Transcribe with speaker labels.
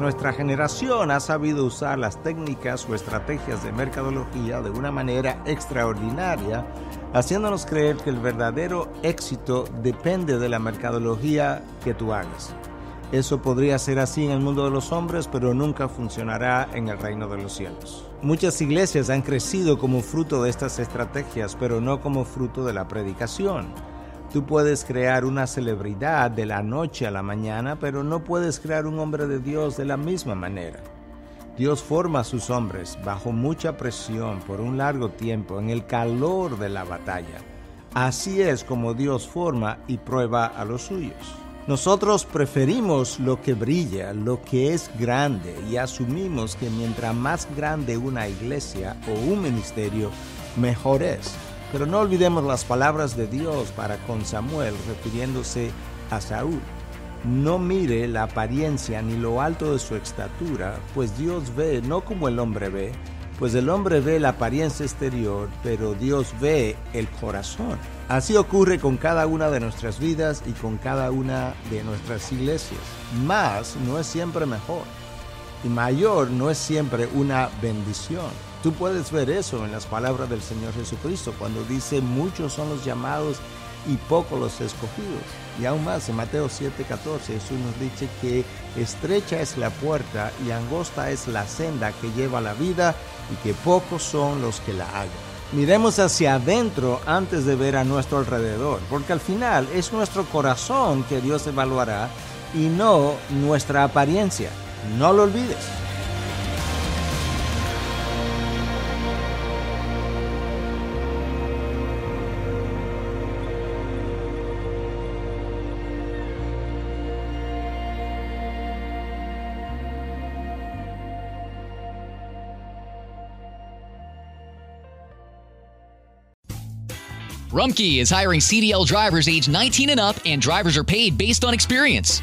Speaker 1: Nuestra generación ha sabido usar las técnicas o estrategias de mercadología de una manera extraordinaria, haciéndonos creer que el verdadero éxito depende de la mercadología que tú hagas. Eso podría ser así en el mundo de los hombres, pero nunca funcionará en el reino de los cielos. Muchas iglesias han crecido como fruto de estas estrategias, pero no como fruto de la predicación. Tú puedes crear una celebridad de la noche a la mañana, pero no puedes crear un hombre de Dios de la misma manera. Dios forma a sus hombres bajo mucha presión por un largo tiempo en el calor de la batalla. Así es como Dios forma y prueba a los suyos. Nosotros preferimos lo que brilla, lo que es grande y asumimos que mientras más grande una iglesia o un ministerio, mejor es. Pero no olvidemos las palabras de Dios para con Samuel refiriéndose a Saúl. No mire la apariencia ni lo alto de su estatura, pues Dios ve no como el hombre ve, pues el hombre ve la apariencia exterior, pero Dios ve el corazón. Así ocurre con cada una de nuestras vidas y con cada una de nuestras iglesias. Más no es siempre mejor y mayor no es siempre una bendición. Tú puedes ver eso en las palabras del Señor Jesucristo cuando dice muchos son los llamados y pocos los escogidos. Y aún más en Mateo 7:14 Jesús nos dice que estrecha es la puerta y angosta es la senda que lleva la vida y que pocos son los que la hagan. Miremos hacia adentro antes de ver a nuestro alrededor, porque al final es nuestro corazón que Dios evaluará y no nuestra apariencia. No lo olvides.
Speaker 2: Rumkey is hiring CDL drivers age 19 and up, and drivers are paid based on experience.